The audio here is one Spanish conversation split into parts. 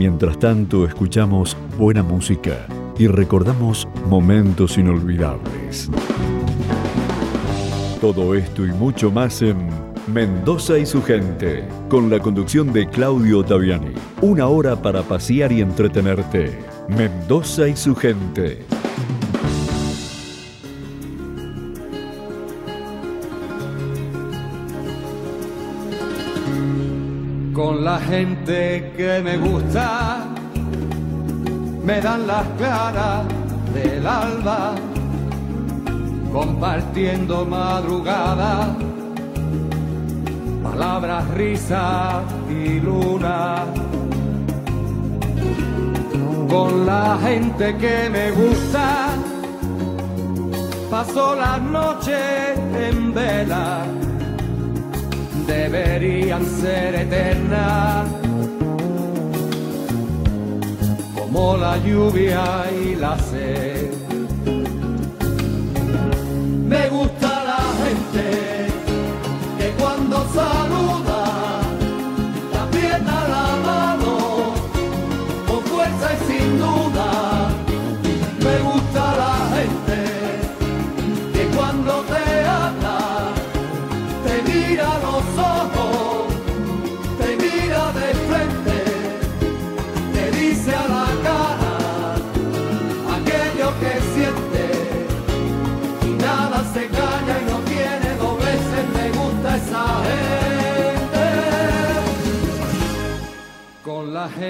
Mientras tanto, escuchamos buena música y recordamos momentos inolvidables. Todo esto y mucho más en Mendoza y su gente, con la conducción de Claudio Taviani. Una hora para pasear y entretenerte. Mendoza y su gente. Con la gente que me gusta, me dan las claras del alba, compartiendo madrugada, palabras, risas y luna. Con la gente que me gusta, paso las noches en vela deberían ser eternas, como la lluvia y la sed. Me gusta la gente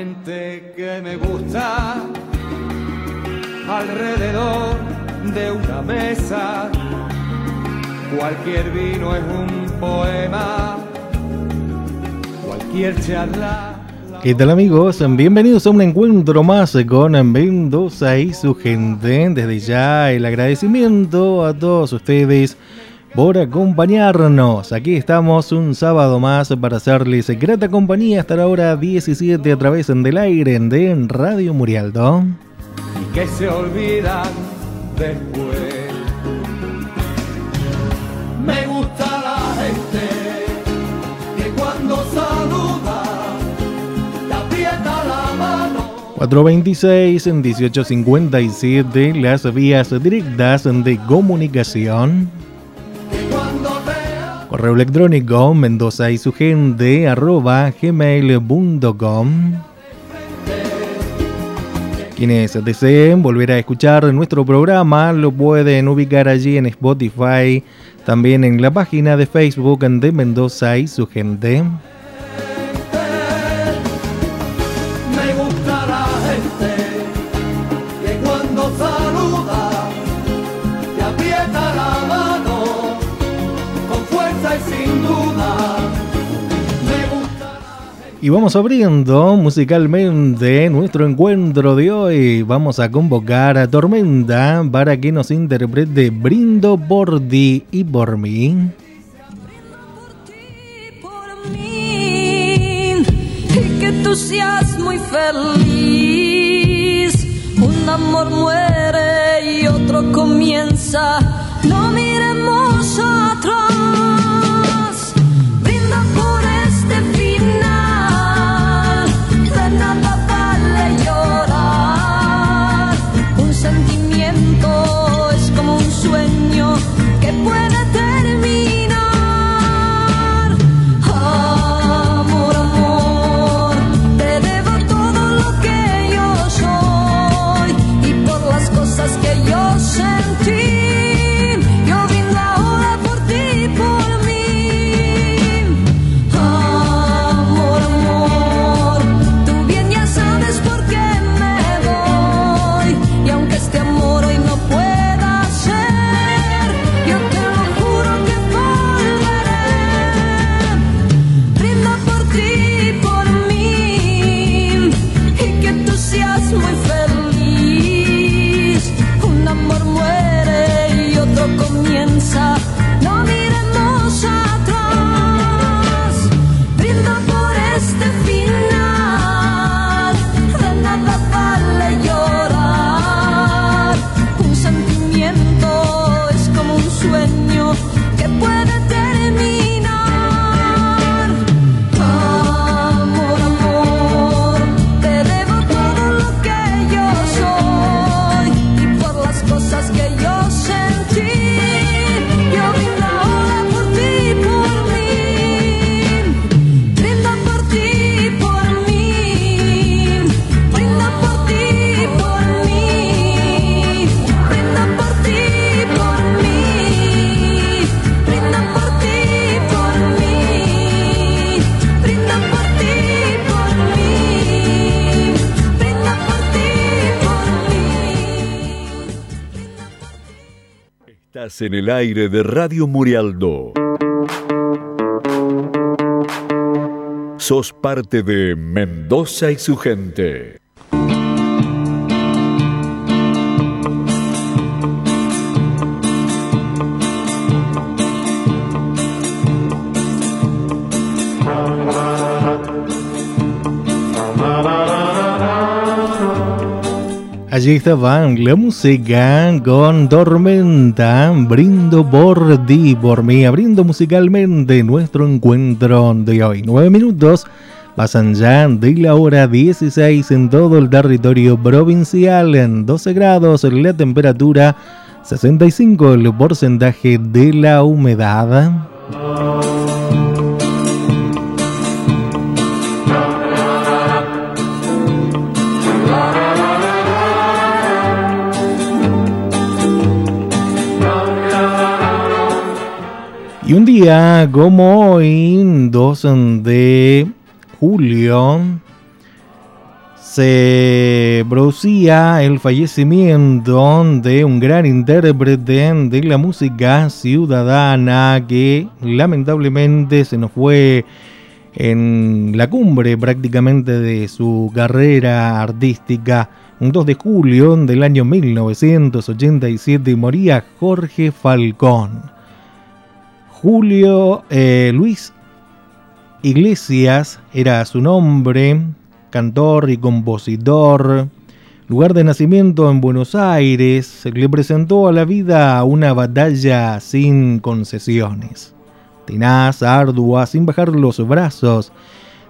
gente que me gusta alrededor de una mesa. Cualquier vino es un poema, cualquier charla. ¿Qué tal amigos? Bienvenidos a un encuentro más con Mendoza y su gente. Desde ya el agradecimiento a todos ustedes por acompañarnos. Aquí estamos un sábado más para hacerles grata compañía hasta la hora 17 a través del aire de Radio Murialdo. y que se olvidan después. Me gusta la gente que cuando saluda te aprieta la mano. 426 en 1857 las vías directas de comunicación. Correo electrónico mendoza y su gente arroba gmail.com. Quienes deseen volver a escuchar nuestro programa lo pueden ubicar allí en Spotify, también en la página de Facebook de Mendoza y su gente. Y vamos abriendo musicalmente nuestro encuentro de hoy. Vamos a convocar a Tormenta para que nos interprete Brindo por ti y por mí. seas muy feliz. Un amor muere y otro comienza. En el aire de Radio Murialdo. Sos parte de Mendoza y su gente. Allí estaban la música con Tormenta, brindo por ti, por mí, abriendo musicalmente nuestro encuentro de hoy. Nueve minutos pasan ya de la hora 16 en todo el territorio provincial, en 12 grados la temperatura, 65 el porcentaje de la humedad. Y un día como hoy, 2 de julio, se producía el fallecimiento de un gran intérprete de la música ciudadana que lamentablemente se nos fue en la cumbre prácticamente de su carrera artística. Un 2 de julio del año 1987 moría Jorge Falcón. Julio eh, Luis Iglesias era su nombre, cantor y compositor. Lugar de nacimiento en Buenos Aires, le presentó a la vida una batalla sin concesiones. Tenaz, ardua, sin bajar los brazos.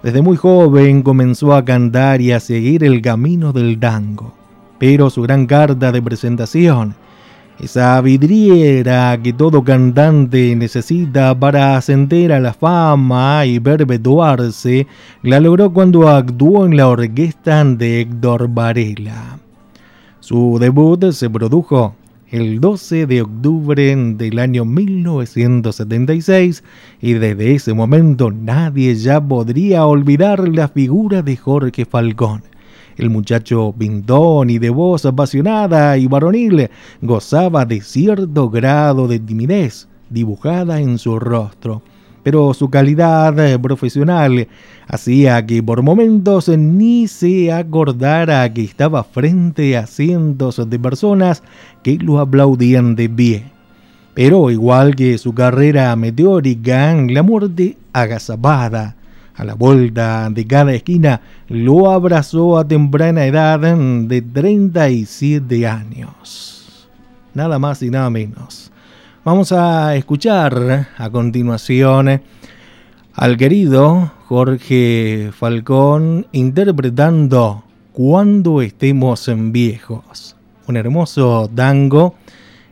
Desde muy joven comenzó a cantar y a seguir el camino del tango. Pero su gran carta de presentación esa vidriera que todo cantante necesita para ascender a la fama y perpetuarse, la logró cuando actuó en la orquesta de Héctor Varela. Su debut se produjo el 12 de octubre del año 1976 y desde ese momento nadie ya podría olvidar la figura de Jorge Falcón el muchacho pintón y de voz apasionada y varonil gozaba de cierto grado de timidez dibujada en su rostro, pero su calidad profesional hacía que por momentos ni se acordara que estaba frente a cientos de personas que lo aplaudían de pie. Pero igual que su carrera meteórica, la muerte agazapada a la vuelta de cada esquina, lo abrazó a temprana edad de 37 años. Nada más y nada menos. Vamos a escuchar a continuación al querido Jorge Falcón interpretando Cuando estemos en viejos. Un hermoso tango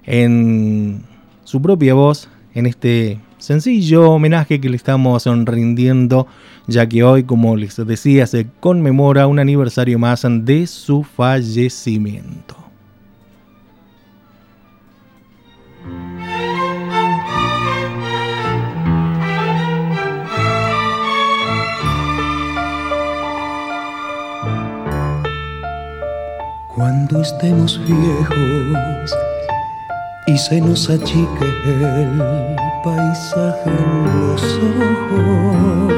en su propia voz en este sencillo homenaje que le estamos rindiendo, ya que hoy, como les decía, se conmemora un aniversario más de su fallecimiento. Cuando estemos viejos y se nos achique el paisaje en los ojos.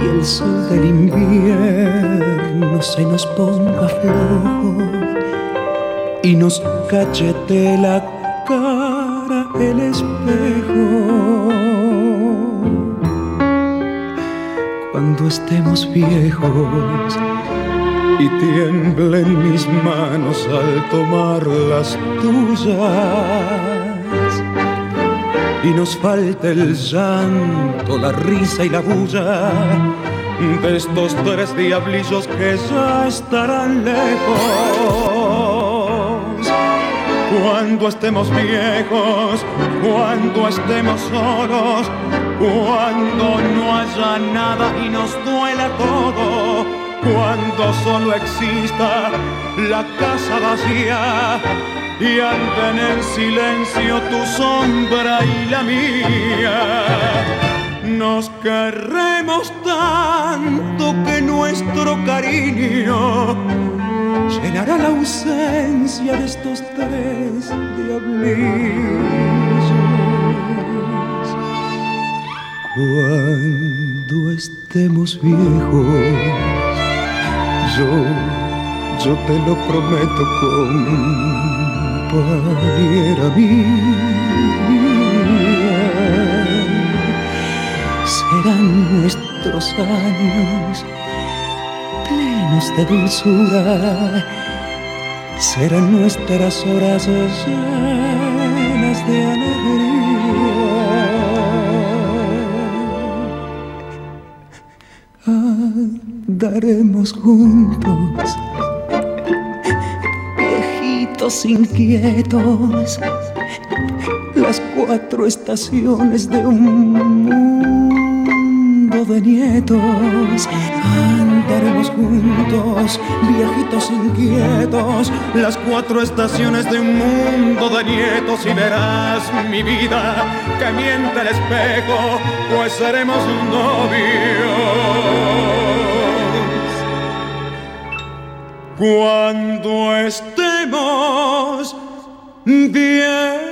Y el sol del invierno se nos ponga flojo y nos cachete la cara el espejo. Cuando estemos viejos y tiemblen mis manos al tomar las tuyas y nos falte el llanto, la risa y la bulla de estos tres diablillos que ya estarán lejos. Cuando estemos viejos, cuando estemos solos, cuando no haya nada y nos duela todo cuando solo exista la casa vacía y anda en silencio tu sombra y la mía. Nos querremos tanto que nuestro cariño llenará la ausencia de estos tres diablillos. Cuando estemos viejos, yo, yo te lo prometo, compañera mía, serán nuestros años de dulzura serán nuestras horas llenas de alegría. Andaremos juntos, viejitos inquietos, las cuatro estaciones de un mundo de nietos Andaremos juntos, viejitos inquietos, las cuatro estaciones de un mundo de nietos y verás mi vida que miente el espejo, pues seremos novios. Cuando estemos viejos.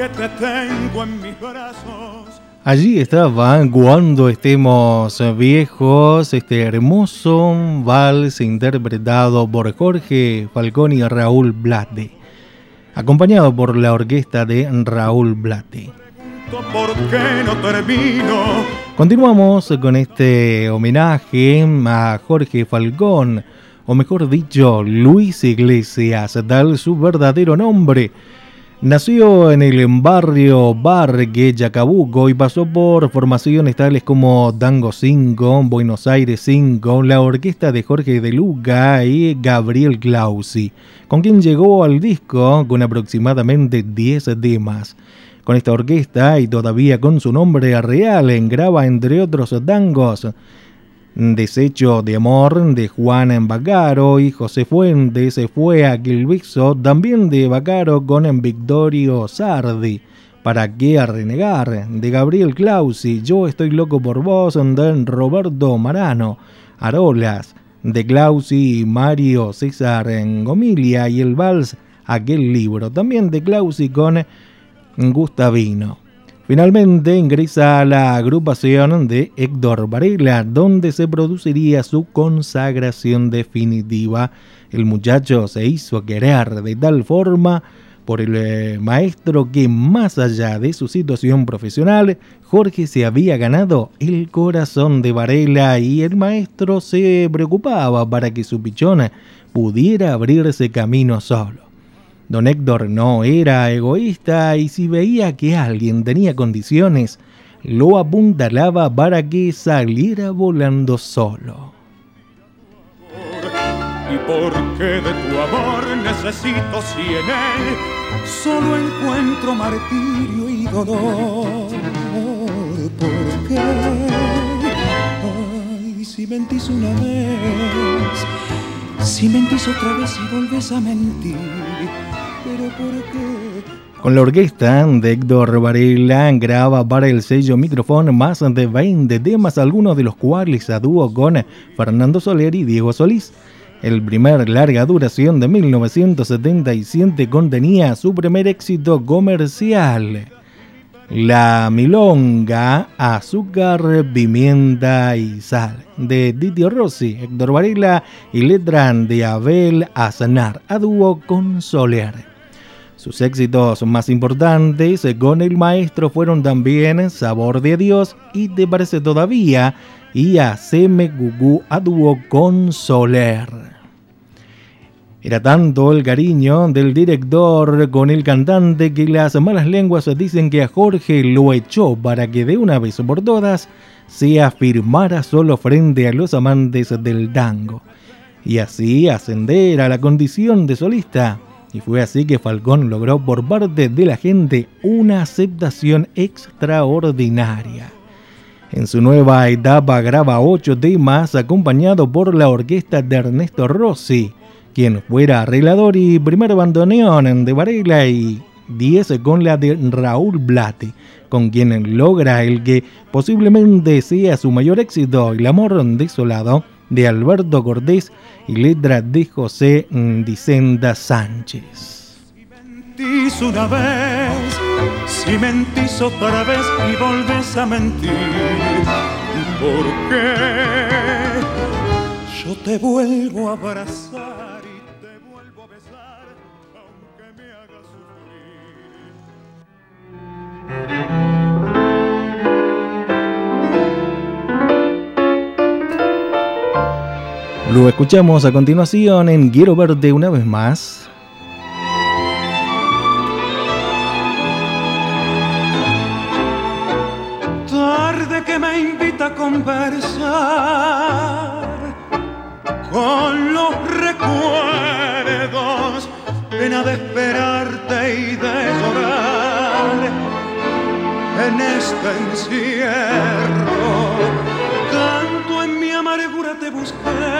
Que te tengo en mis brazos. Allí estaba cuando estemos viejos, este hermoso vals interpretado por Jorge Falcón y Raúl Blate, acompañado por la orquesta de Raúl Blate. Continuamos con este homenaje a Jorge Falcón, o mejor dicho, Luis Iglesias, tal su verdadero nombre. Nació en el barrio Bargue, Yacabuco y pasó por formaciones tales como Dango 5, Buenos Aires 5, la orquesta de Jorge de Luca y Gabriel Clausi, con quien llegó al disco con aproximadamente 10 temas. Con esta orquesta y todavía con su nombre real, graba entre otros dangos Desecho de amor de Juan Bacaro y José Fuentes se fue a Quilviso, también de Bacaro con Victorio Sardi. ¿Para qué renegar? De Gabriel Clausi, Yo estoy loco por vos, de Roberto Marano, Arolas, de Clausi y Mario César en Gomilia y el Vals, aquel libro, también de Clausi con Gustavino. Finalmente ingresa a la agrupación de Héctor Varela, donde se produciría su consagración definitiva. El muchacho se hizo querer de tal forma por el eh, maestro que más allá de su situación profesional, Jorge se había ganado el corazón de Varela y el maestro se preocupaba para que su pichona pudiera abrirse camino solo. Don Héctor no era egoísta y si veía que alguien tenía condiciones, lo apuntalaba para que saliera volando solo. ¿Y por qué de tu amor necesito si en él solo encuentro martirio y dolor? ¿Por qué? Ay, si mentís una vez, si mentís otra vez y volves a mentir con la orquesta de Héctor Varela graba para el sello micrófono más de 20 temas, algunos de los cuales a dúo con Fernando Soler y Diego Solís. El primer larga duración de 1977 contenía su primer éxito comercial, La Milonga, Azúcar, Pimienta y Sal, de Titi Rossi, Héctor Varela y letra de Abel Azanar, a dúo con Soler. Sus éxitos más importantes con el maestro fueron también Sabor de Dios y Te parece todavía y Haceme Gugú a dúo con Soler. Era tanto el cariño del director con el cantante que las malas lenguas dicen que a Jorge lo echó para que de una vez por todas se afirmara solo frente a los amantes del tango y así ascender a la condición de solista Y fue así que Falcón logró por parte de la gente una aceptación extraordinaria. En su nueva etapa graba ocho temas acompañado por la orquesta de Ernesto Rossi, quien fuera arreglador y primer bandoneón de Varela y 10 con la de Raúl Blate, con quien logra el que posiblemente sea su mayor éxito, El amor desolado, de Alberto Cortés y letra de José Dicenda Sánchez. Si mentís una vez, si mentís otra vez y volves a mentir, ¿por qué? Yo te vuelvo a abrazar y te vuelvo a besar, aunque me hagas sufrir. Lo escuchamos a continuación en Quiero verte una vez más. Tarde que me invita a conversar con los recuerdos, pena de esperarte y de llorar en este encierro. Tanto en mi amargura te busqué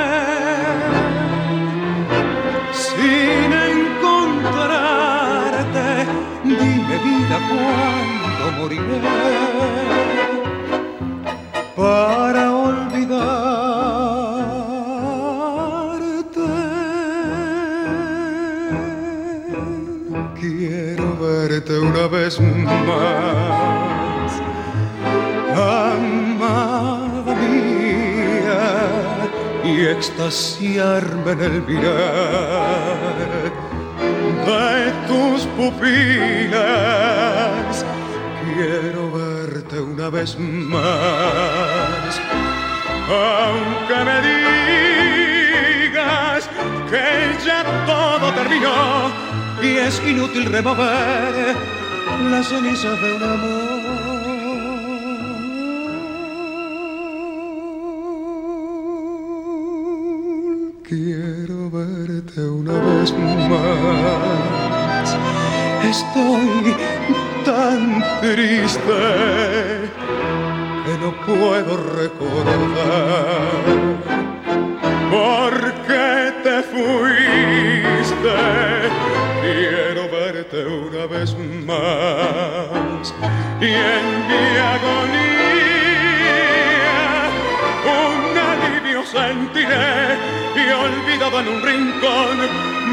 para olvidarte. Quiero verte una vez más, amada mía, y extasiarme en el mirar de tus pupilas. Quiero verte una vez más, aunque me digas que ya todo terminó y es inútil remover las cenizas de un amor. Quiero verte una vez más. Estoy tan triste que no puedo recordar por qué te fuiste. Quiero verte una vez más y en mi agonía un alivio sentiré y olvidado en un rincón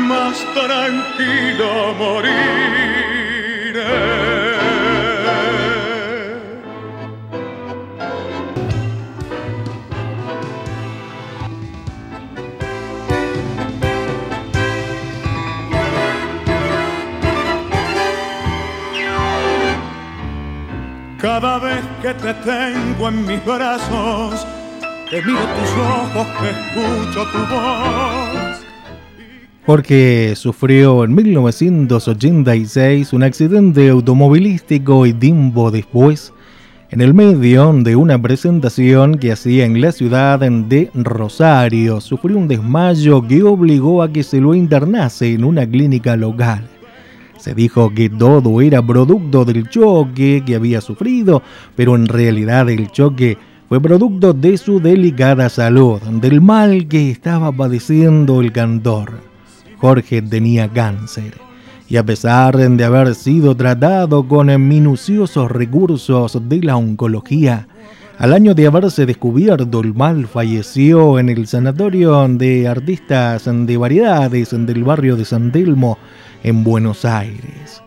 más tranquilo moriré. Cada vez que te tengo en mis brazos, que miro tus ojos, que escucho tu voz. Porque sufrió en 1986 un accidente automovilístico y tiempo después, en el medio de una presentación que hacía en la ciudad de Rosario, sufrió un desmayo que obligó a que se lo internase en una clínica local. Se dijo que todo era producto del choque que había sufrido, pero en realidad el choque fue producto de su delicada salud, del mal que estaba padeciendo el cantor. Jorge tenía cáncer y a pesar de haber sido tratado con minuciosos recursos de la oncología, al año de haberse descubierto el mal falleció en el sanatorio de artistas de variedades del barrio de San Telmo en Buenos Aires.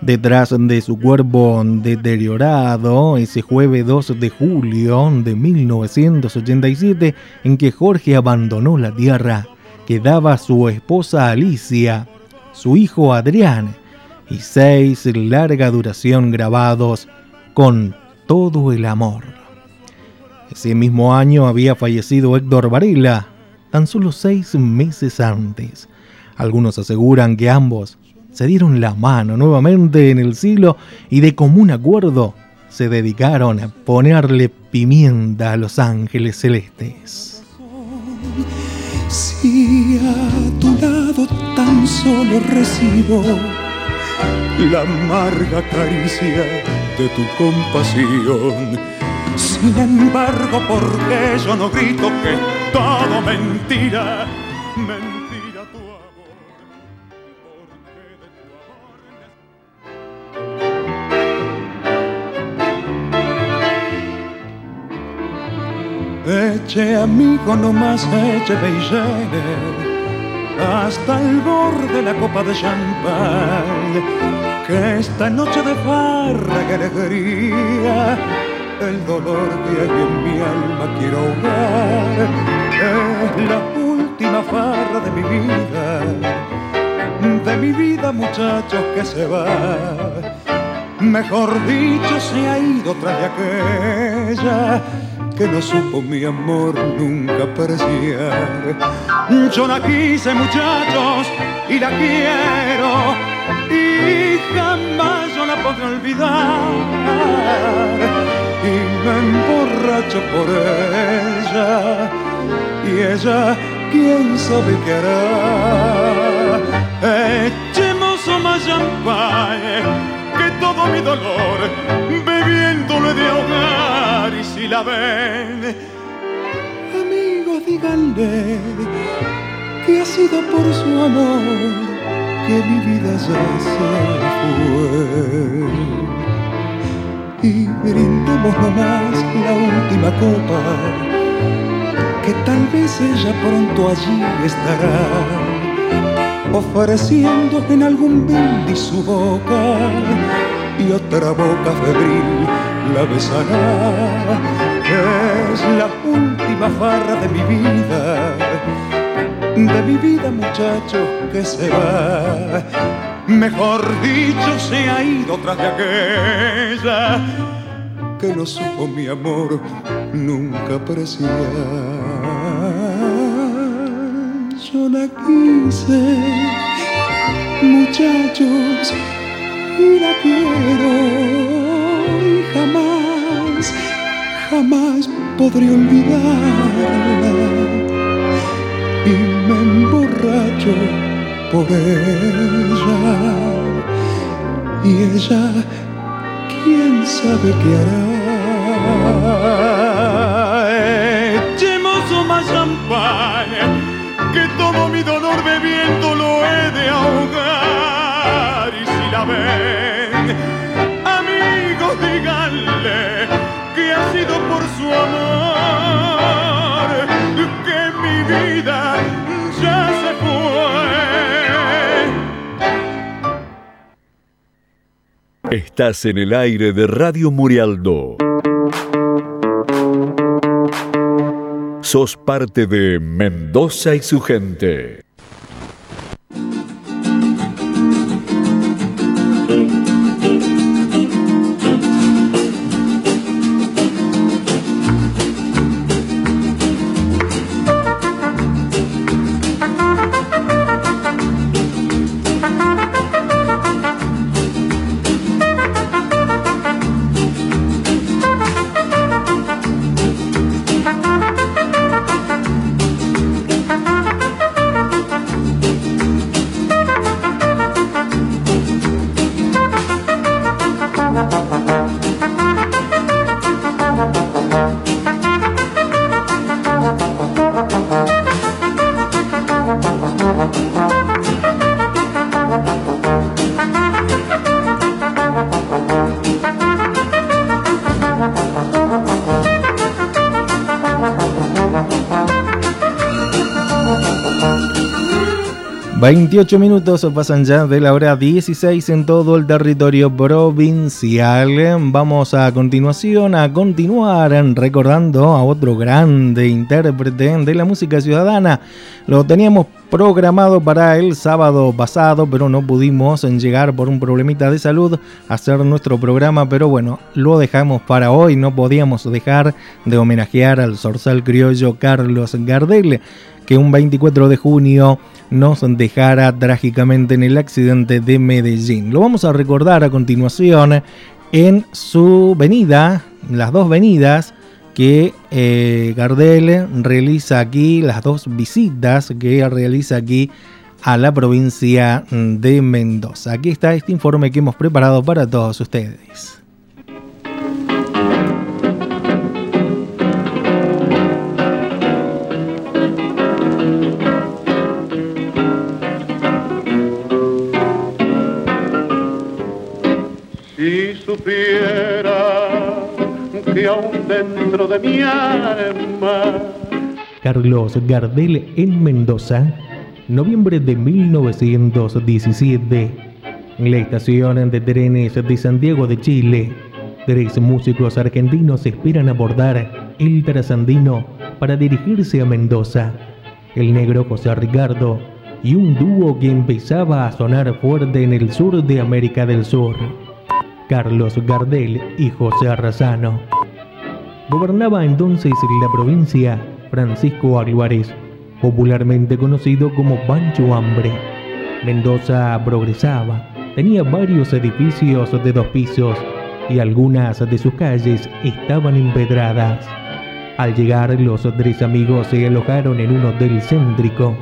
Detrás de su cuerpo deteriorado, ese jueves 2 de julio de 1987, en que Jorge abandonó la tierra, quedaba su esposa Alicia, su hijo Adrián y seis larga duración grabados con todo el amor. Ese mismo año había fallecido Héctor Varela, tan solo seis meses antes. Algunos aseguran que ambos se dieron la mano nuevamente en el siglo y de común acuerdo se dedicaron a ponerle pimienta a los ángeles celestes. Si a tu lado tan solo recibo la amarga caricia de tu compasión. Sin embargo, porque yo no grito que todo mentira, mentira Eche amigo nomás, eche beijere hasta el borde de la copa de champán. Que esta noche de farra que alegría, el dolor que hay en mi alma quiero ahogar. Es la última farra de mi vida, de mi vida muchachos que se va. Mejor dicho, se ha ido tras de aquella que no supo mi amor nunca apreciar. Yo la quise muchachos y la quiero y jamás yo la podré olvidar. Y me emborracho por ella y ella quién sabe qué hará. Echemos más champagne que todo mi dolor bebiéndole de ahogar si la ven. Amigos díganle que ha sido por su amor que mi vida ya se fue. Y brindemos nomás la última copa que tal vez ella pronto allí estará ofreciendo en algún brindis su boca y otra boca febril la besará. Es la última farra de mi vida, de mi vida muchacho que se va. Mejor dicho, se ha ido tras de aquella que no supo mi amor nunca apreciar yo la quise, muchachos, y la quiero jamás podré olvidarla. Y me emborracho por ella, y ella, quién sabe qué hará. Estás en el aire de Radio Murialdo. sos parte de Mendoza y su gente. 28 minutos pasan ya de la hora 16 en todo el territorio provincial. Vamos a continuación a continuar recordando a otro grande intérprete de la música ciudadana. Lo teníamos programado para el sábado pasado, pero no pudimos llegar por un problemita de salud a hacer nuestro programa, pero bueno, lo dejamos para hoy. No podíamos dejar de homenajear al zorzal criollo Carlos Gardel, que un 24 de junio nos dejara trágicamente en el accidente de Medellín. Lo vamos a recordar a continuación en su venida, las dos venidas que eh, Gardel realiza aquí, las dos visitas que realiza aquí a la provincia de Mendoza. Aquí está este informe que hemos preparado para todos ustedes. Carlos Gardel en Mendoza, noviembre de 1917. En la estación de trenes de Santiago de Chile, tres músicos argentinos esperan abordar el trasandino para dirigirse a Mendoza. El negro José Ricardo y un dúo que empezaba a sonar fuerte en el sur de América del Sur. Carlos Gardel y José Arrazano. Gobernaba entonces la provincia Francisco Álvarez, popularmente conocido como Pancho Hambre. Mendoza progresaba, tenía varios edificios de dos pisos y algunas de sus calles estaban empedradas. Al llegar, los tres amigos se alojaron en un hotel céntrico.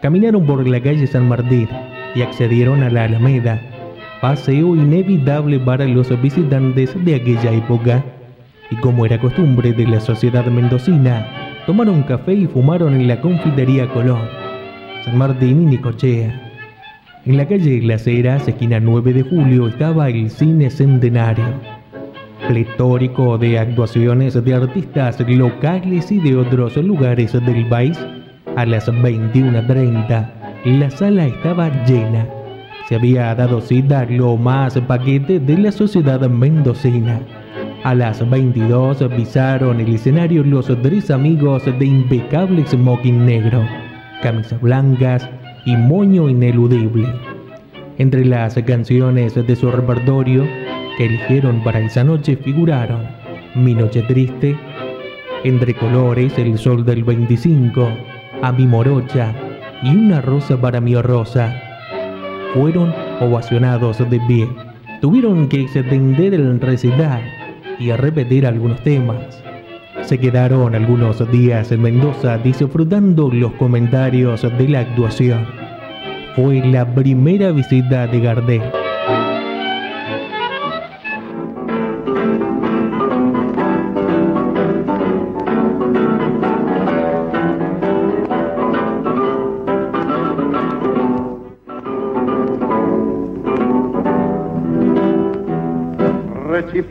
Caminaron por la calle San Martín y accedieron a la Alameda, paseo inevitable para los visitantes de aquella época. Y como era costumbre de la sociedad mendocina, tomaron café y fumaron en la confitería Colón, San Martín y Nicochea. En la calle Las Heras, esquina 9 de julio, estaba el Cine Centenario, pletórico de actuaciones de artistas locales y de otros lugares del país. A las 21.30, la sala estaba llena. Se había dado cita lo más paquete de la sociedad mendocina. A las 22 pisaron el escenario los tres amigos de impecable smoking negro, camisas blancas y moño ineludible. Entre las canciones de su repertorio que eligieron para esa noche figuraron Mi Noche Triste, Entre Colores, El Sol del 25, A mi Morocha y Una Rosa para mi Rosa. Fueron ovacionados de pie. Tuvieron que extender el recital y a repetir algunos temas. Se quedaron algunos días en Mendoza disfrutando los comentarios de la actuación. Fue la primera visita de Gardel.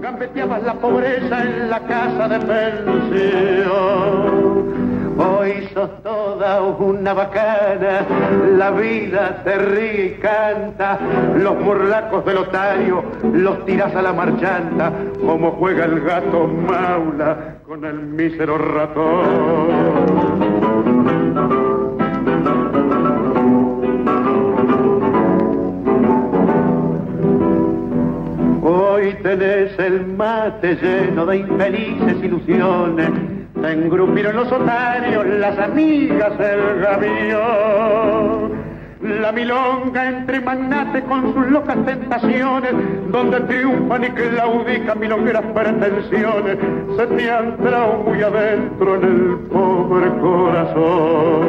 gambeteabas la pobreza en la casa de pensión. Hoy sos toda una bacana, la vida te ríe y canta, los burlacos del otario los tiras a la marchanta, como juega el gato maula con el mísero ratón. Hoy tenés el mate lleno de infelices ilusiones. Te engrupieron los otarios, las amigas del gavión. La milonga entre magnates con sus locas tentaciones, donde triunfan y claudican milongueras pretensiones, se te han muy adentro en el pobre corazón.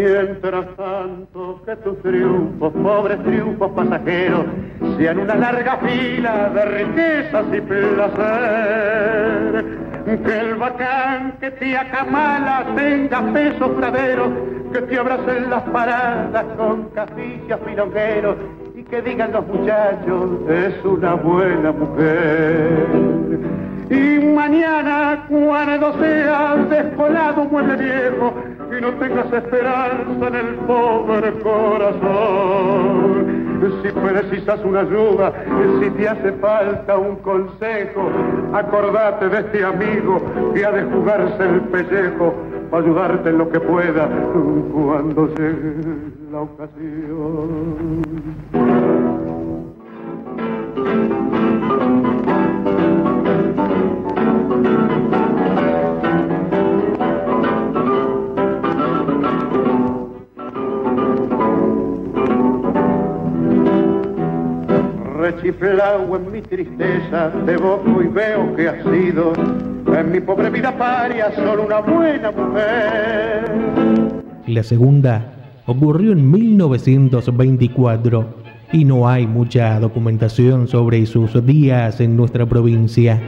Mientras tanto que tus triunfos, pobres triunfos pasajeros, sean una larga fila de riquezas y placer que el bacán que te acamala tenga peso pradero, que te abracen las paradas con casillas pilongueros y que digan los muchachos, es una buena mujer. Y mañana cuando seas descolado muere viejo y no tengas esperanza en el pobre corazón. Si precisas una ayuda, si te hace falta un consejo, acordate de este amigo que ha de jugarse el pellejo para ayudarte en lo que pueda cuando llegue la ocasión. Rechiflado en mi tristeza, te boco y veo que has sido en mi pobre vida paria solo una buena mujer. La segunda ocurrió en 1924 y no hay mucha documentación sobre sus días en nuestra provincia.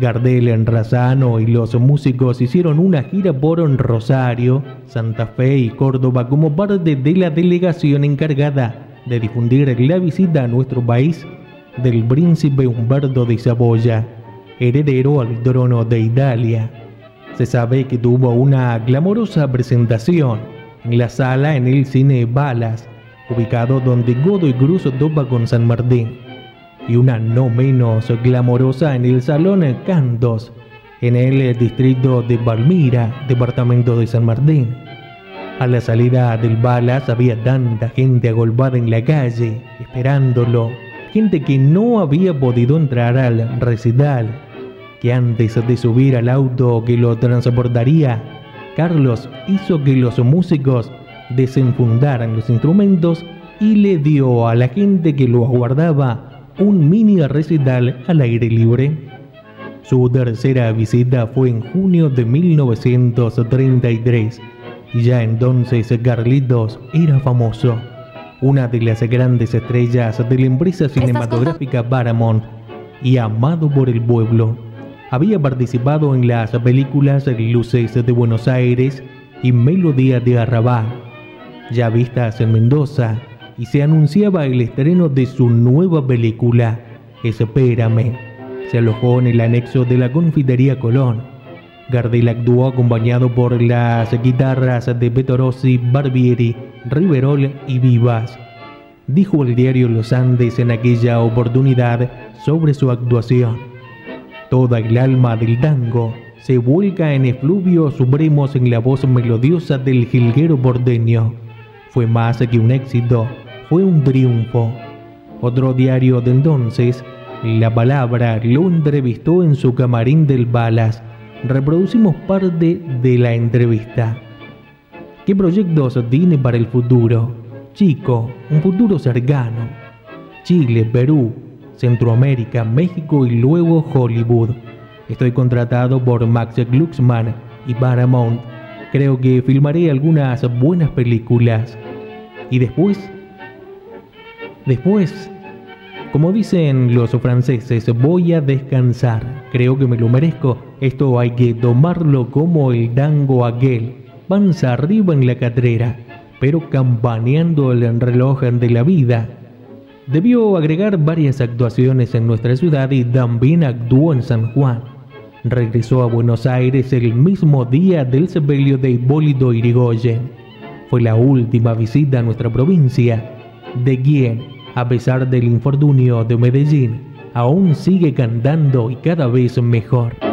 Gardel, Razano y los músicos hicieron una gira por Rosario, Santa Fe y Córdoba como parte de la delegación encargada de difundir la visita a nuestro país del príncipe Humberto de Saboya, heredero al trono de Italia. Se sabe que tuvo una glamorosa presentación en la sala en el cine Balas, ubicado donde Godoy Cruz topa con San Martín, y una no menos glamorosa en el Salón Cantos, en el distrito de Palmira, departamento de San Martín. A la salida del balas había tanta gente agolpada en la calle, esperándolo. Gente que no había podido entrar al recital, que antes de subir al auto que lo transportaría, Carlos hizo que los músicos desenfundaran los instrumentos y le dio a la gente que lo aguardaba un mini recital al aire libre. Su tercera visita fue en junio de 1933 y ya entonces Carlitos era famoso, una de las grandes estrellas de la empresa cinematográfica Paramount y amado por el pueblo. Había participado en las películas Luces de Buenos Aires y Melodía de Arrabá, ya vistas en Mendoza, y se anunciaba el estreno de su nueva película, Espérame. Se alojó en el anexo de la Confitería Colón Gardel actuó acompañado por las guitarras de Petorossi, Barbieri, Riverol y Vivas. Dijo el diario Los Andes en aquella oportunidad sobre su actuación. Toda el alma del tango se vuelca en efluvios supremos en la voz melodiosa del jilguero porteño. Fue más que un éxito, fue un triunfo. Otro diario de entonces, La Palabra, lo entrevistó en su camarín del Balas reproducimos parte de la entrevista. ¿Qué proyectos tiene para el futuro? Chico, un futuro cercano. Chile, Perú, Centroamérica, México y luego Hollywood. Estoy contratado por Max Glucksmann y Paramount. Creo que filmaré algunas buenas películas. Y después... Después como dicen los franceses, voy a descansar. Creo que me lo merezco. Esto hay que tomarlo como el dango aquel. Panza arriba en la catrera, pero campaneando el reloj de la vida. Debió agregar varias actuaciones en nuestra ciudad y también actuó en San Juan. Regresó a Buenos Aires el mismo día del sepelio de Hipólito Irigoyen. Fue la última visita a nuestra provincia. ¿De quién? A pesar del infortunio de Medellín, aún sigue cantando y cada vez mejor.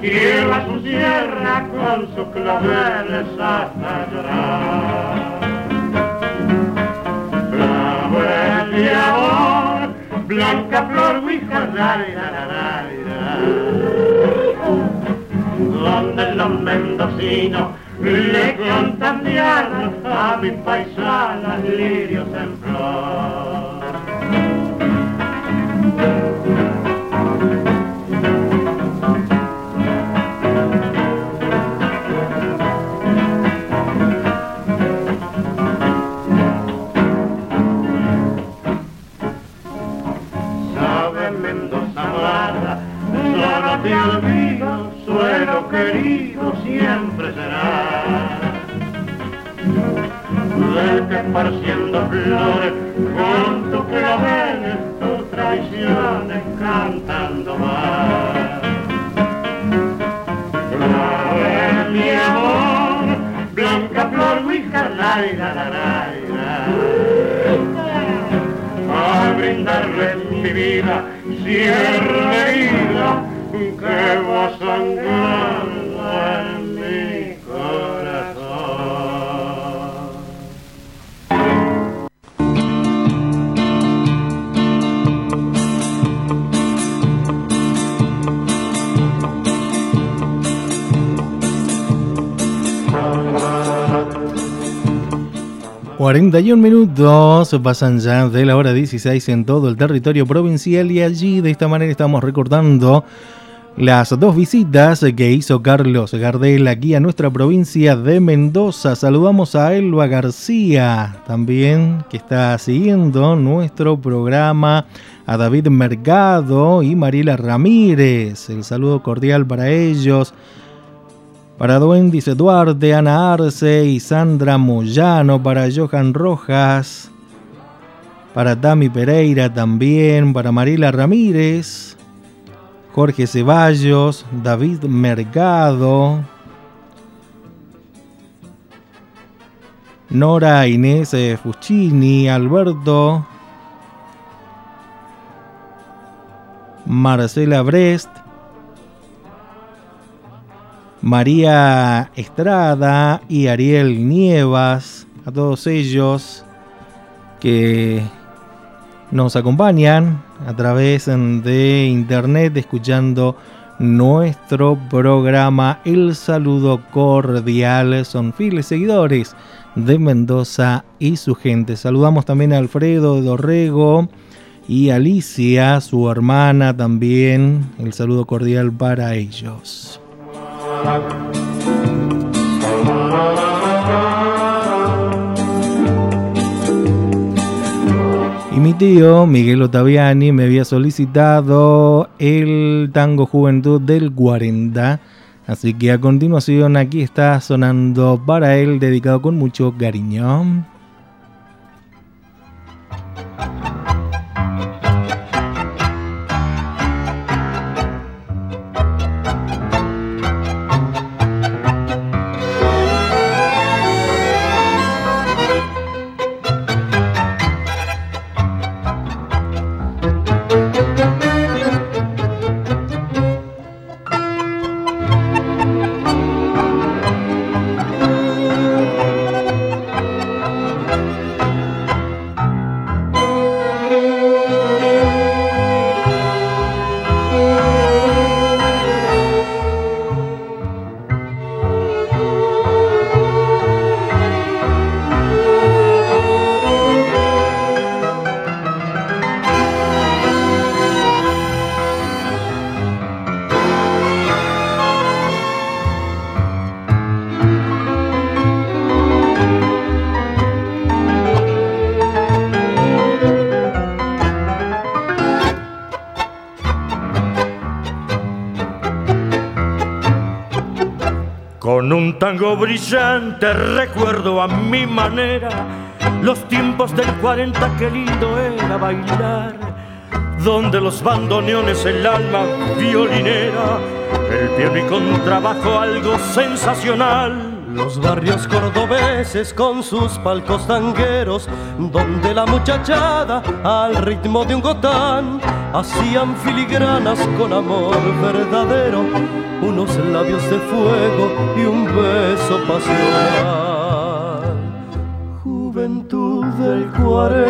Quiera su sierra con sus claveles hasta llorar. Clavel de amor, blanca flor, la, donde los mendocinos le cantan dianas a mis paisanas lirios en flor. ...41 minutos pasan ya de la hora 16 en todo el territorio provincial y allí de esta manera estamos recordando las dos visitas que hizo Carlos Gardel aquí a nuestra provincia de Mendoza. Saludamos a Elba García también que está siguiendo nuestro programa, a David Mercado y Mariela Ramírez. El saludo cordial para ellos. Para Duendice Duarte, Ana Arce y Sandra Moyano, para Johan Rojas, para Tami Pereira también, para Mariela Ramírez, Jorge Ceballos, David Mercado, Nora Inés Fuccini, Alberto, Marcela Brest, María Estrada y Ariel Nievas, a todos ellos que nos acompañan a través de internet escuchando nuestro programa El Saludo Cordial. Son fieles seguidores de Mendoza y su gente. Saludamos también a Alfredo Dorrego y Alicia, su hermana también. El saludo cordial para ellos. Y mi tío Miguel Ottaviani me había solicitado el tango Juventud del 40. Así que a continuación aquí está sonando para él, dedicado con mucho cariño. Brillante recuerdo a mi manera. Los tiempos del 40 que lindo era bailar, donde los bandoneones el alma violinera, el piano y contrabajo algo sensacional. Los barrios cordobeses con sus palcos tangueros, donde la muchachada al ritmo de un gotán hacían filigranas con amor verdadero, unos labios de fuego y un beso pasional. Juventud del cuarenta,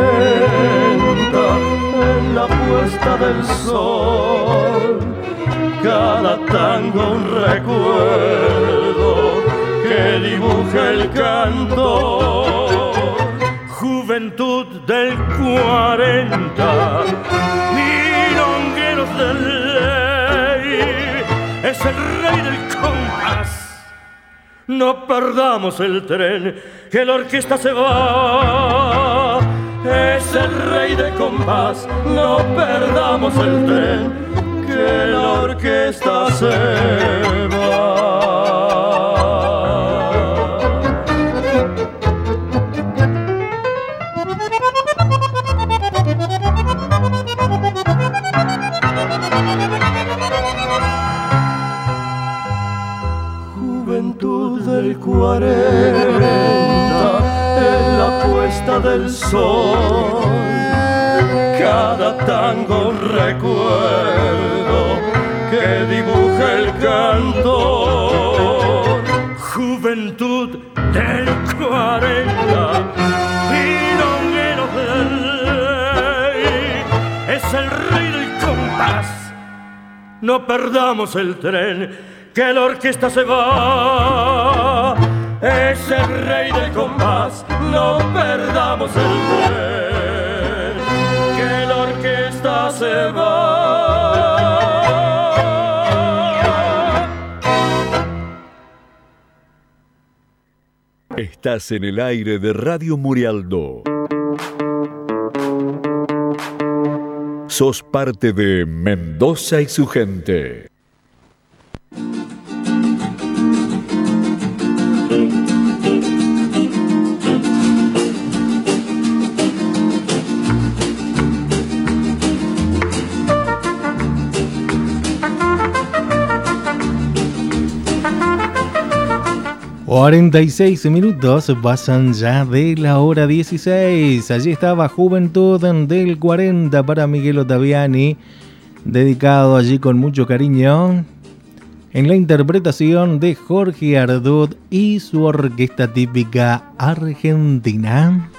en la puesta del sol, cada tango un recuerdo que dibuja el canto. Juventud del cuarenta es el rey del compás. No perdamos el tren, que la orquesta se va. Es el rey del compás, no perdamos el tren, que la orquesta se va. Del cuarenta en la puesta del sol. Cada tango recuerdo que dibuja el canto. Juventud del cuarenta, pilonguero del es el rey del compás. No perdamos el tren que la orquesta se va. Es el rey del compás, no perdamos el tren, que la orquesta se va. Estás en el aire de Radio Murialdo. Sos parte de Mendoza y su gente. 46 minutos pasan ya de la hora 16. Allí estaba Juventud del 40 para Miguel Ottaviani, dedicado allí con mucho cariño en la interpretación de Jorge Ardud y su orquesta típica argentina.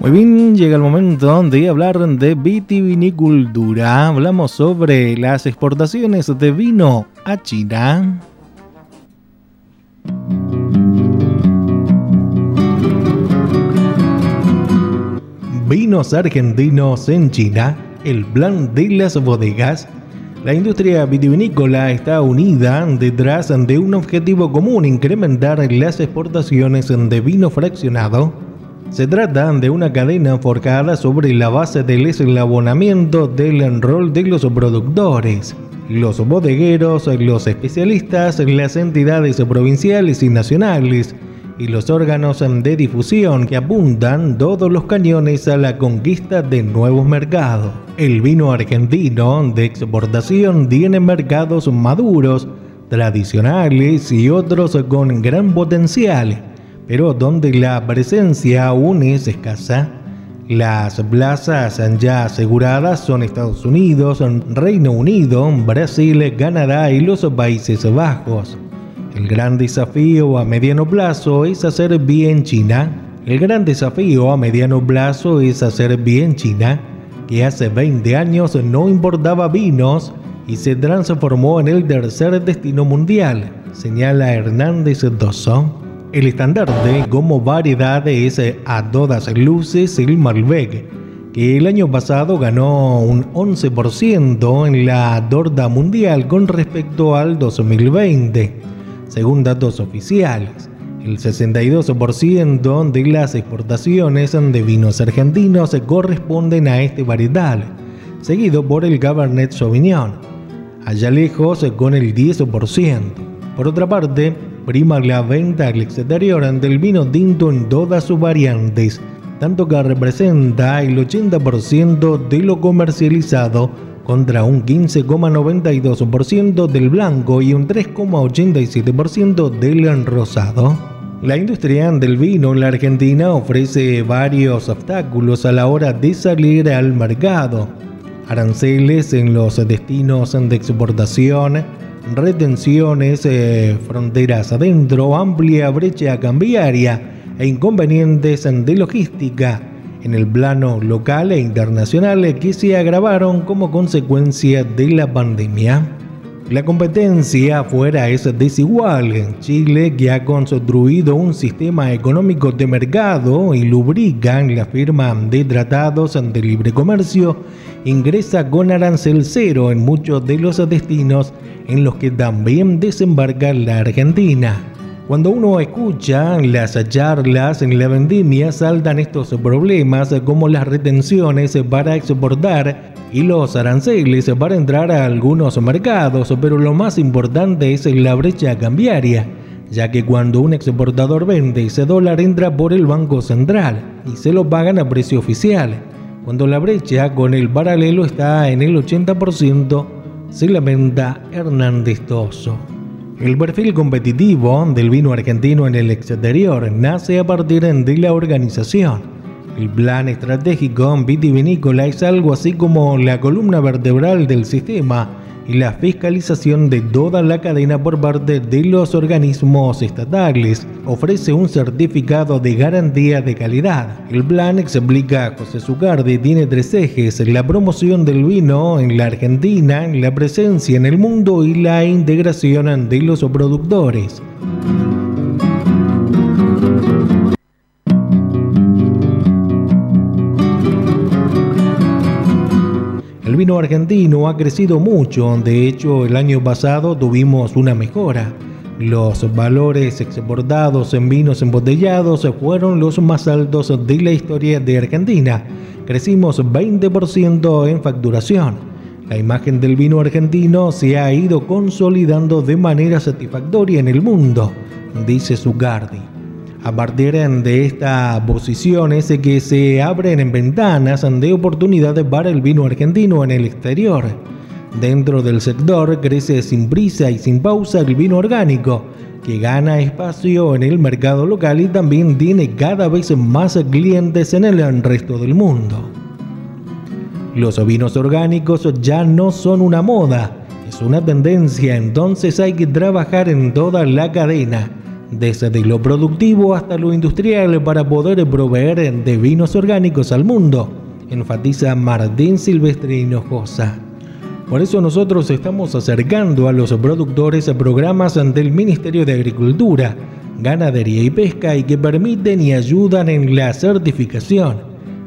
Muy bien, llega el momento de hablar de vitivinicultura. Hablamos sobre las exportaciones de vino a China. Vinos argentinos en China, el plan de las bodegas. La industria vitivinícola está unida detrás de un objetivo común, incrementar las exportaciones de vino fraccionado se trata de una cadena forjada sobre la base del eslabonamiento del rol de los productores, los bodegueros, los especialistas, las entidades provinciales y nacionales y los órganos de difusión que apuntan todos los cañones a la conquista de nuevos mercados. El vino argentino de exportación tiene mercados maduros, tradicionales y otros con gran potencial pero donde la presencia aún es escasa. Las plazas ya aseguradas son Estados Unidos, Reino Unido, Brasil, Canadá y los Países Bajos. El gran desafío a mediano plazo es hacer bien China. El gran desafío a mediano plazo es hacer bien China, que hace 20 años no importaba vinos y se transformó en el tercer destino mundial, señala Hernández Dosso. El estandarte como variedad es a todas luces el Malbec, que el año pasado ganó un 11% en la torta mundial con respecto al 2020, según datos oficiales. El 62% de las exportaciones de vinos argentinos corresponden a este varietal, seguido por el Cabernet Sauvignon, allá lejos con el 10%. Por otra parte, prima la venta al exterior del vino tinto en todas sus variantes, tanto que representa el 80% de lo comercializado contra un 15,92% del blanco y un 3,87% del rosado. La industria del vino en la Argentina ofrece varios obstáculos a la hora de salir al mercado. Aranceles en los destinos de exportación, retenciones, eh, fronteras adentro, amplia brecha cambiaria e inconvenientes de logística en el plano local e internacional que se agravaron como consecuencia de la pandemia. La competencia afuera es desigual. En Chile, que ha construido un sistema económico de mercado y lubrica la firma de tratados de libre comercio, ingresa con arancel cero en muchos de los destinos en los que también desembarca la Argentina. Cuando uno escucha las charlas en la vendimia saltan estos problemas como las retenciones para exportar y los aranceles para entrar a algunos mercados, pero lo más importante es la brecha cambiaria, ya que cuando un exportador vende ese dólar entra por el Banco Central y se lo pagan a precio oficial. Cuando la brecha con el paralelo está en el 80%, se lamenta Hernández Toso. El perfil competitivo del vino argentino en el exterior nace a partir de la organización. El plan estratégico vitivinícola es algo así como la columna vertebral del sistema y la fiscalización de toda la cadena por parte de los organismos estatales. Ofrece un certificado de garantía de calidad. El plan, explica José Zucardi, tiene tres ejes, la promoción del vino en la Argentina, la presencia en el mundo y la integración de los productores. Vino argentino ha crecido mucho, de hecho el año pasado tuvimos una mejora. Los valores exportados en vinos embotellados fueron los más altos de la historia de Argentina. Crecimos 20% en facturación. La imagen del vino argentino se ha ido consolidando de manera satisfactoria en el mundo, dice Zugardi. A partir de esta posición es que se abren ventanas de oportunidades para el vino argentino en el exterior. Dentro del sector crece sin prisa y sin pausa el vino orgánico, que gana espacio en el mercado local y también tiene cada vez más clientes en el resto del mundo. Los vinos orgánicos ya no son una moda, es una tendencia, entonces hay que trabajar en toda la cadena desde lo productivo hasta lo industrial para poder proveer de vinos orgánicos al mundo, enfatiza Martín Silvestre Hinojosa. Por eso nosotros estamos acercando a los productores a programas ante el Ministerio de Agricultura, Ganadería y Pesca y que permiten y ayudan en la certificación.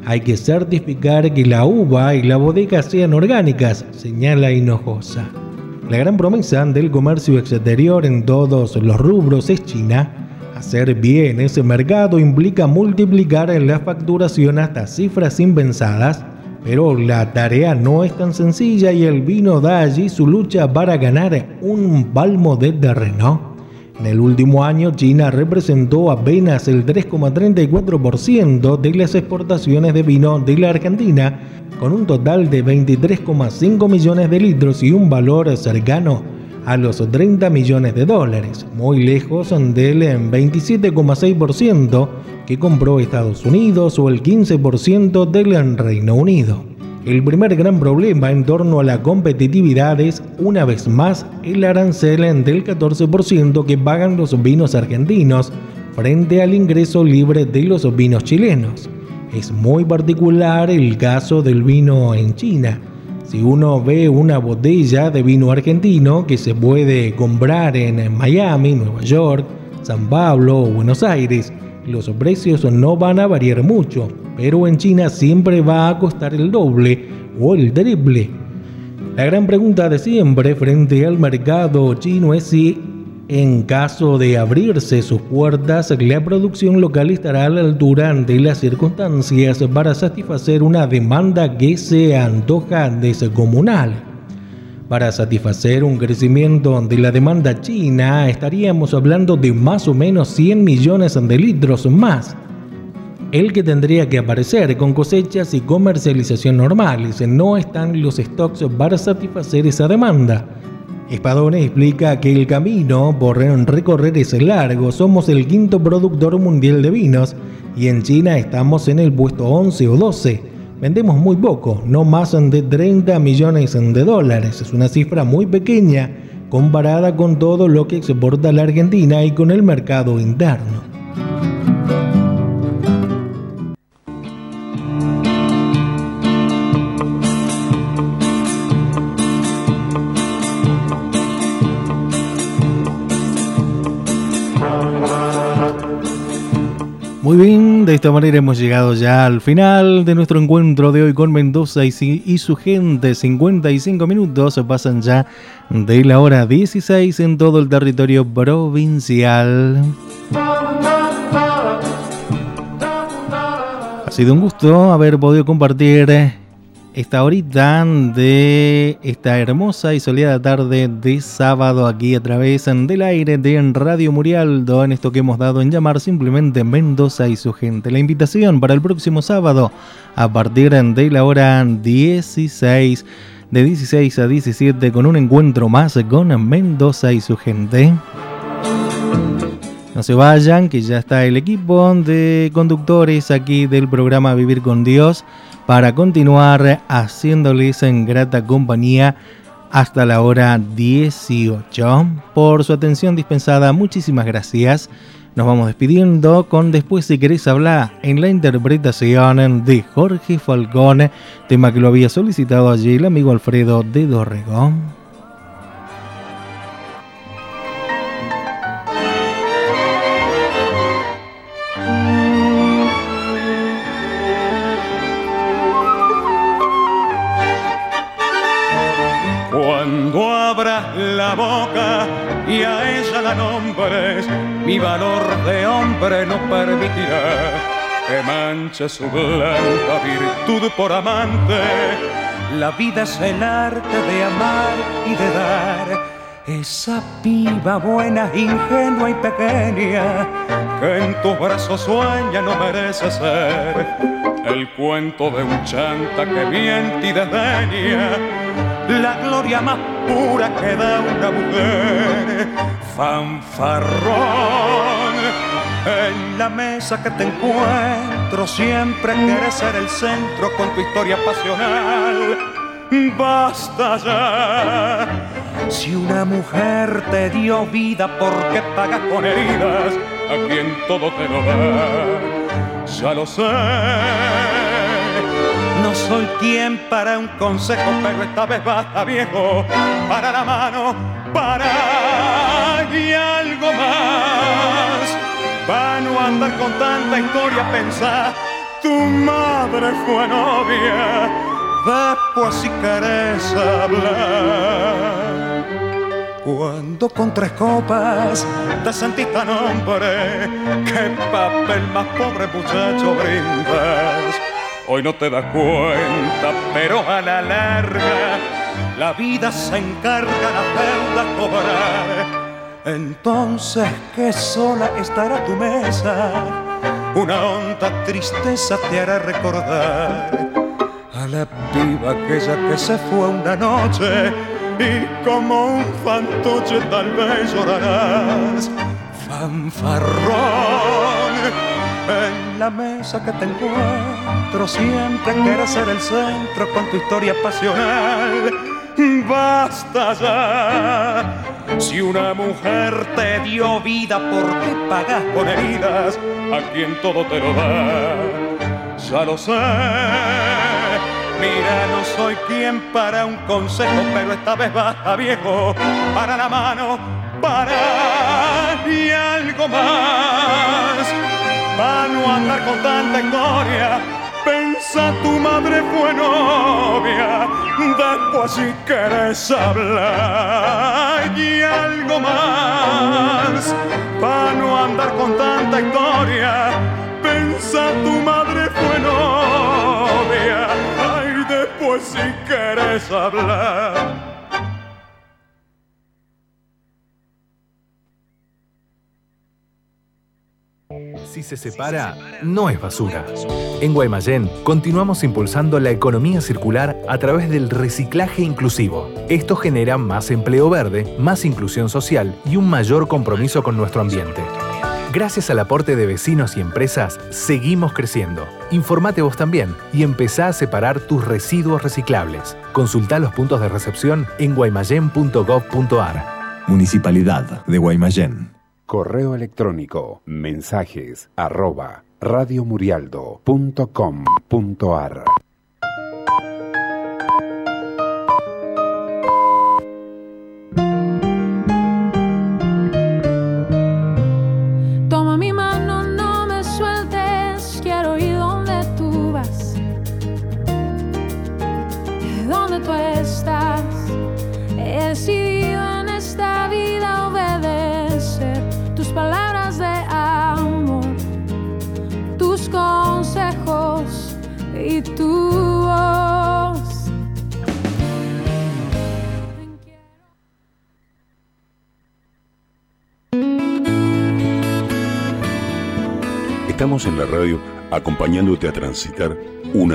Hay que certificar que la uva y la bodega sean orgánicas, señala Hinojosa. La gran promesa del comercio exterior en todos los rubros es China. Hacer bien ese mercado implica multiplicar la facturación hasta cifras impensadas, pero la tarea no es tan sencilla y el vino da allí su lucha para ganar un palmo de terreno. En el último año, China representó apenas el 3,34% de las exportaciones de vino de la Argentina, con un total de 23,5 millones de litros y un valor cercano a los 30 millones de dólares, muy lejos del 27,6% que compró Estados Unidos o el 15% del Reino Unido. El primer gran problema en torno a la competitividad es, una vez más, el arancel del 14% que pagan los vinos argentinos frente al ingreso libre de los vinos chilenos. Es muy particular el caso del vino en China. Si uno ve una botella de vino argentino que se puede comprar en Miami, Nueva York, San Pablo o Buenos Aires, los precios no van a variar mucho, pero en China siempre va a costar el doble o el triple. La gran pregunta de siempre frente al mercado chino es si En caso de abrirse sus puertas, la producción local estará a la altura de las circunstancias para satisfacer una demanda que se antoja descomunal. Para satisfacer un crecimiento de la demanda china, estaríamos hablando de más o menos 100 millones de litros más. El que tendría que aparecer con cosechas y comercialización normales. No están los stocks para satisfacer esa demanda. Espadone explica que el camino por recorrer es largo. Somos el quinto productor mundial de vinos y en China estamos en el puesto 11 o 12. Vendemos muy poco, no más de 30 millones de dólares. Es una cifra muy pequeña comparada con todo lo que exporta la Argentina y con el mercado interno. Muy bien, de esta manera hemos llegado ya al final de nuestro encuentro de hoy con Mendoza y, su gente. 55 minutos pasan ya de la hora 16 en todo el territorio provincial. Ha sido un gusto haber podido compartir esta horita de esta hermosa y soleada tarde de sábado aquí a través del aire de Radio Murialdo en esto que hemos dado en llamar simplemente Mendoza y su gente. La invitación para el próximo sábado a partir de la hora 16 de 16 a 17 con un encuentro más con Mendoza y su gente. No se vayan, que ya está el equipo de conductores aquí del programa Vivir con Dios para continuar haciéndoles en grata compañía hasta la hora 18. Por su atención dispensada, muchísimas gracias. Nos vamos despidiendo con Después si querés hablar en la interpretación de Jorge Falcón, tema que lo había solicitado allí el amigo Alfredo de Dorregón. Mi valor de hombre no permitirá que manche su blanca virtud por amante. La vida es el arte de amar y de dar. Esa piba buena, ingenua y pequeña, que en tus brazos sueña no merece ser el cuento de un chanta que miente y desdeña la gloria más pura que da una mujer. Fanfarrón, en la mesa que te encuentro siempre quieres ser el centro con tu historia pasional. Basta ya. Si una mujer te dio vida, ¿por qué pagas con heridas a quien todo te lo da? Ya lo sé no soy quien para un consejo, pero esta vez basta viejo. Para la mano, para y algo más. Para no andar con tanta historia, pensar. Tu madre fue novia, después si querés hablar. Cuando con tres copas te sentís tan hombre, qué papel más pobre muchacho brindas Hoy no te das cuenta, pero a la larga la vida se encarga la deuda cobrar. Entonces, qué sola estará tu mesa, una honda tristeza te hará recordar a la piba aquella que se fue una noche y como un fantoche tal vez llorarás. Fanfarrón en la mesa que te encuentro siempre quieres ser el centro con tu historia pasional. Basta ya. Si una mujer te dio vida, ¿por qué pagas con heridas a quien todo te lo da? Ya lo sé. Mira, no soy quien para un consejo, pero esta vez basta viejo. Para la mano, para y algo más para no andar con tanta historia. Pensa tu madre fue novia, después si quieres hablar y algo más. andar con tanta historia. Pensa tu madre fue novia. Ay, después si quieres hablar. Si se separa, no es basura. En Guaymallén continuamos impulsando la economía circular a través del reciclaje inclusivo. Esto genera más empleo verde, más inclusión social y un mayor compromiso con nuestro ambiente. Gracias al aporte de vecinos y empresas, seguimos creciendo. Informate vos también y empezá a separar tus residuos reciclables. Consulta los puntos de recepción en guaymallén.gov.ar. Municipalidad de Guaymallén. Correo electrónico mensajes arroba radiomurialdo.com.ar Estamos en la radio acompañándote a transitar una